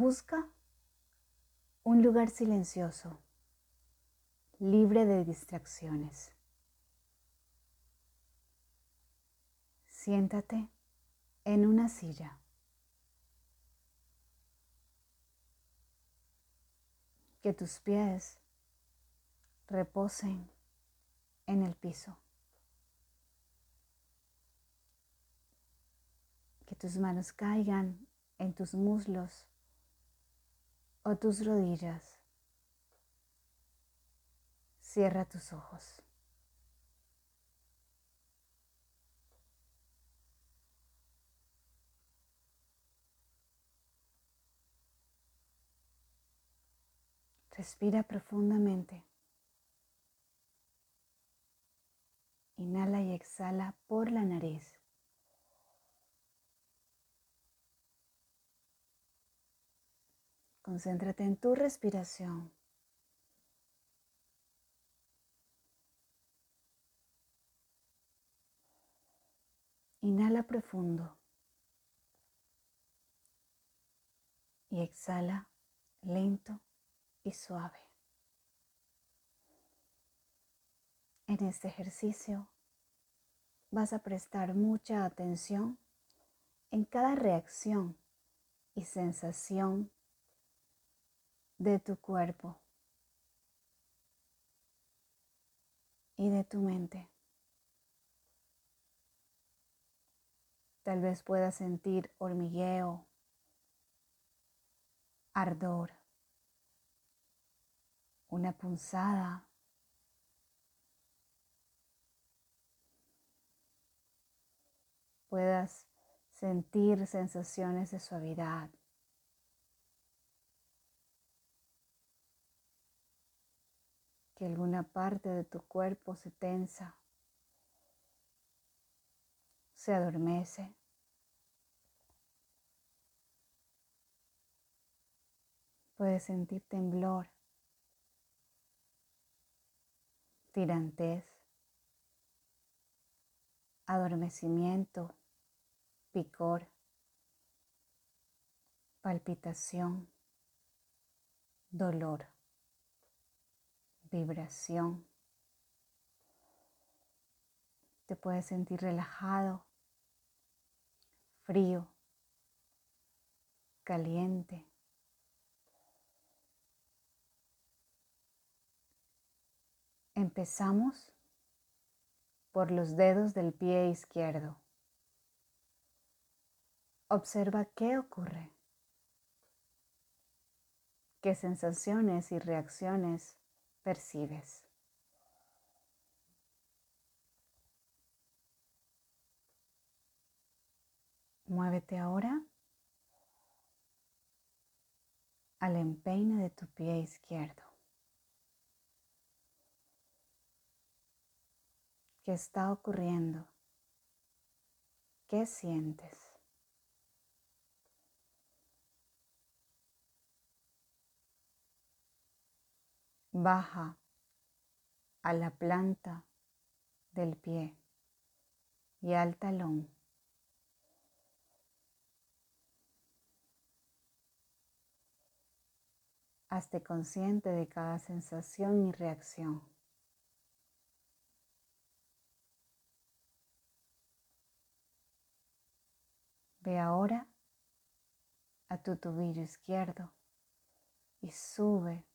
Busca un lugar silencioso, libre de distracciones. Siéntate en una silla. Que tus pies reposen en el piso. Que tus manos caigan en tus muslos o tus rodillas. Cierra tus ojos. Respira profundamente. Inhala y exhala por la nariz. Concéntrate en tu respiración. Inhala profundo y exhala lento y suave. En este ejercicio vas a prestar mucha atención en cada reacción y sensación de tu cuerpo y de tu mente. Tal vez puedas sentir hormigueo, ardor, una punzada. Puedas sentir sensaciones de suavidad. Que alguna parte de tu cuerpo se tensa, se adormece. Puedes sentir temblor, tirantez, adormecimiento, picor, palpitación, dolor, vibración. Te puedes sentir relajado, frío, caliente. Empezamos por los dedos del pie izquierdo. Observa qué ocurre, qué sensaciones y reacciones percibes. Muévete ahora al empeine de tu pie izquierdo. ¿Qué está ocurriendo? ¿Qué sientes? Baja a la planta del pie y al talón. Hazte consciente de cada sensación y reacción. Ve ahora a tu tobillo izquierdo y sube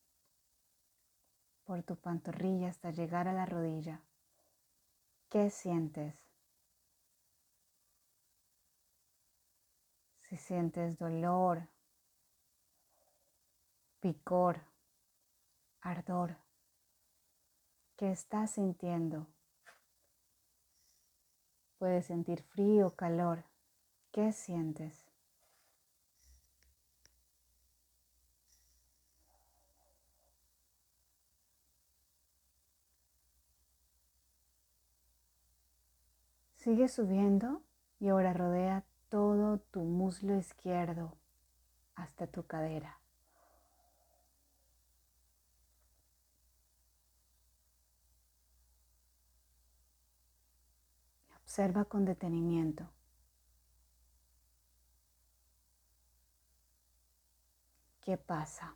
por tu pantorrilla hasta llegar a la rodilla. ¿Qué sientes? Si sientes dolor, picor, ardor, ¿qué estás sintiendo? Puedes sentir frío, calor. ¿Qué sientes? Sigue subiendo y ahora rodea todo tu muslo izquierdo hasta tu cadera. Observa con detenimiento. ¿Qué pasa?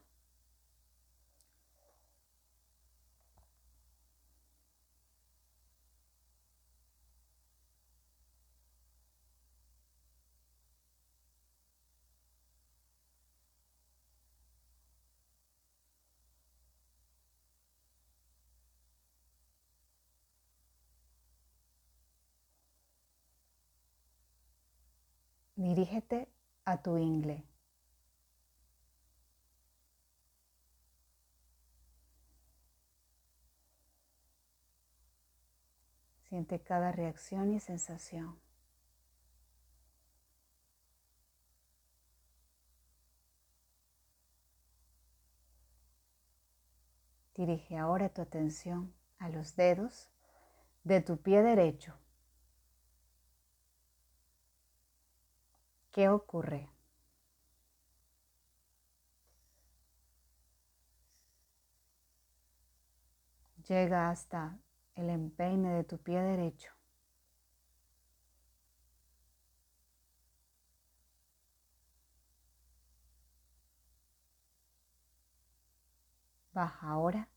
Dirígete a tu ingle. Siente cada reacción y sensación. Dirige ahora tu atención a los dedos de tu pie derecho. ¿Qué ocurre? Llega hasta el empeine de tu pie derecho. Baja ahora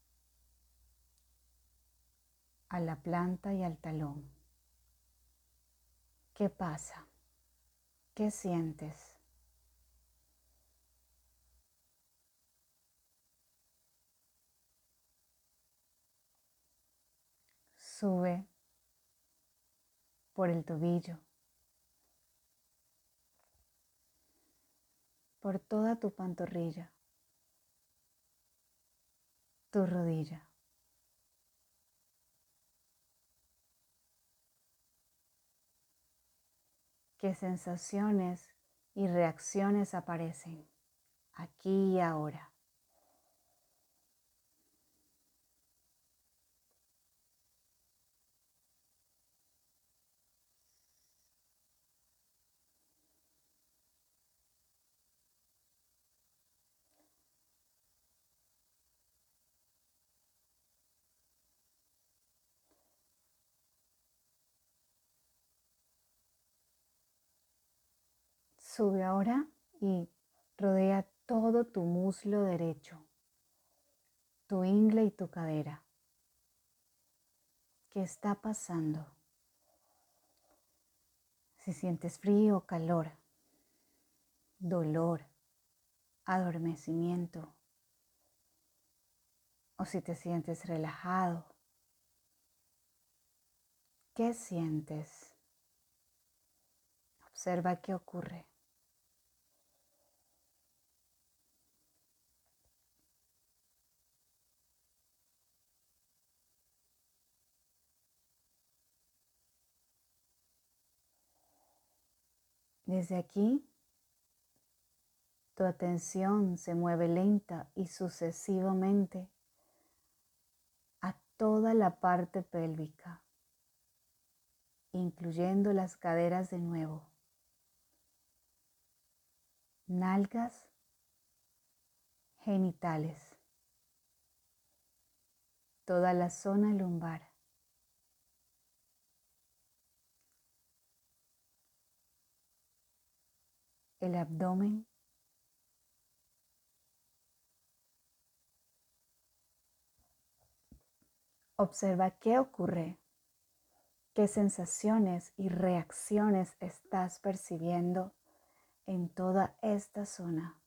a la planta y al talón. ¿Qué pasa? ¿Qué sientes? Sube por el tobillo, por toda tu pantorrilla, tu rodilla. Qué sensaciones y reacciones aparecen aquí y ahora. Sube ahora y rodea todo tu muslo derecho, tu ingle y tu cadera. ¿Qué está pasando? Si sientes frío o calor, dolor, adormecimiento, o si te sientes relajado, ¿qué sientes? Observa qué ocurre. Desde aquí, tu atención se mueve lenta y sucesivamente a toda la parte pélvica, incluyendo las caderas de nuevo, nalgas, genitales, toda la zona lumbar. El abdomen. Observa qué ocurre, qué sensaciones y reacciones estás percibiendo en toda esta zona.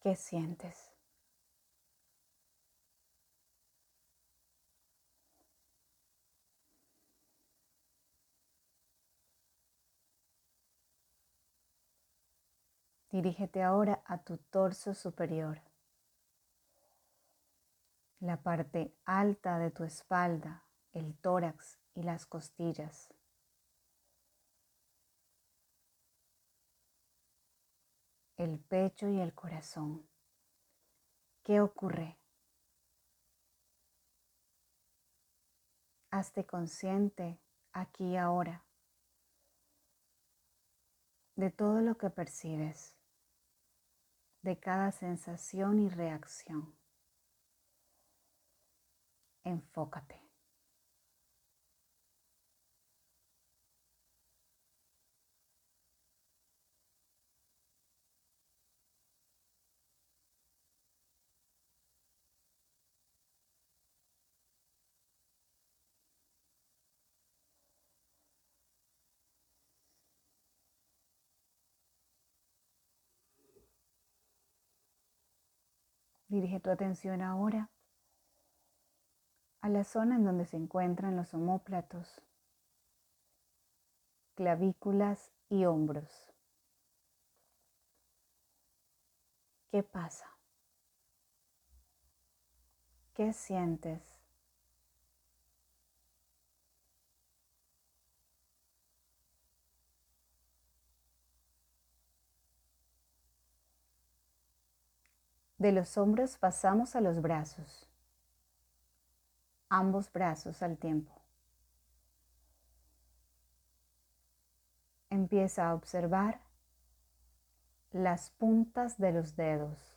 ¿Qué sientes? Dirígete ahora a tu torso superior, la parte alta de tu espalda, el tórax y las costillas. el pecho y el corazón. ¿Qué ocurre? Hazte consciente aquí y ahora de todo lo que percibes de cada sensación y reacción. Enfócate. Dirige tu atención ahora a la zona en donde se encuentran los homóplatos, clavículas y hombros. ¿Qué pasa? ¿Qué sientes? De los hombros pasamos a los brazos, ambos brazos al tiempo. Empieza a observar las puntas de los dedos.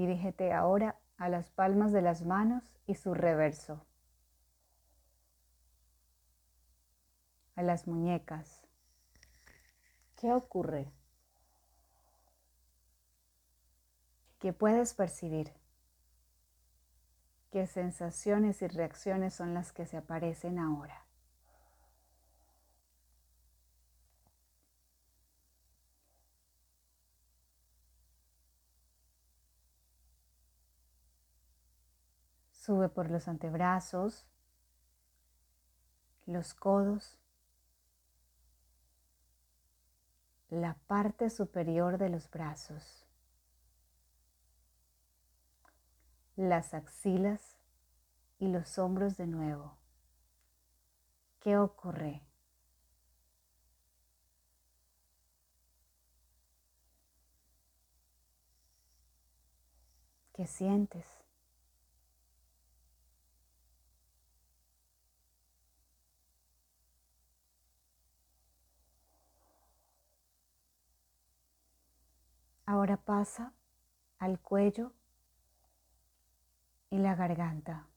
Dirígete ahora a las palmas de las manos y su reverso, a las muñecas. ¿Qué ocurre? ¿Qué puedes percibir? ¿Qué sensaciones y reacciones son las que se aparecen ahora? Sube por los antebrazos, los codos, la parte superior de los brazos, las axilas y los hombros de nuevo. ¿Qué ocurre? ¿Qué sientes? Ahora pasa al cuello y la garganta.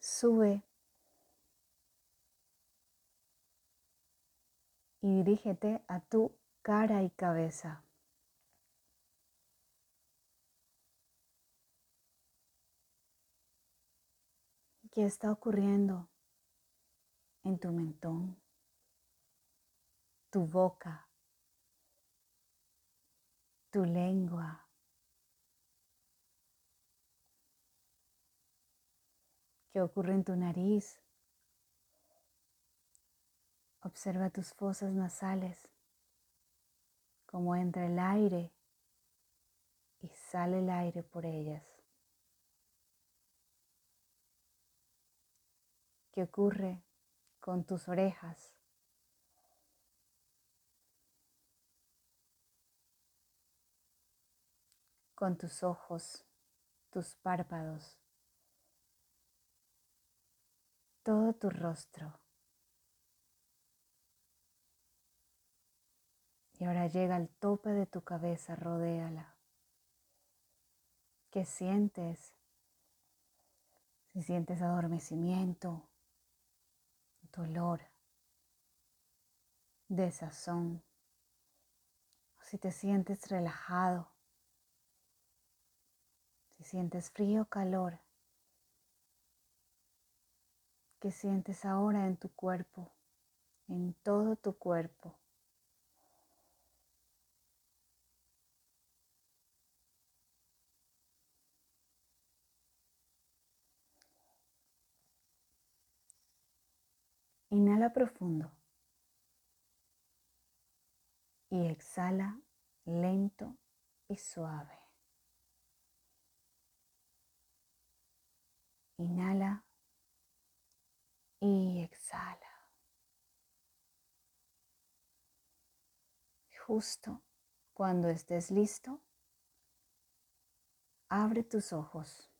Sube y dirígete a tu cara y cabeza. ¿Qué está ocurriendo en tu mentón, tu boca, tu lengua? ¿Qué ocurre en tu nariz, Observa tus fosas nasales, cómo entra el aire y sale el aire por ellas. ¿Qué ocurre con tus orejas? Con tus ojos, tus párpados, todo tu rostro. Y ahora llega al tope de tu cabeza, rodéala. ¿Qué sientes? Si sientes adormecimiento, dolor, desazón, o si te sientes relajado, si sientes frío calor, ¿qué sientes ahora en tu cuerpo, en todo tu cuerpo? Inhala profundo y exhala lento y suave. Inhala y exhala. Justo cuando estés listo, abre tus ojos.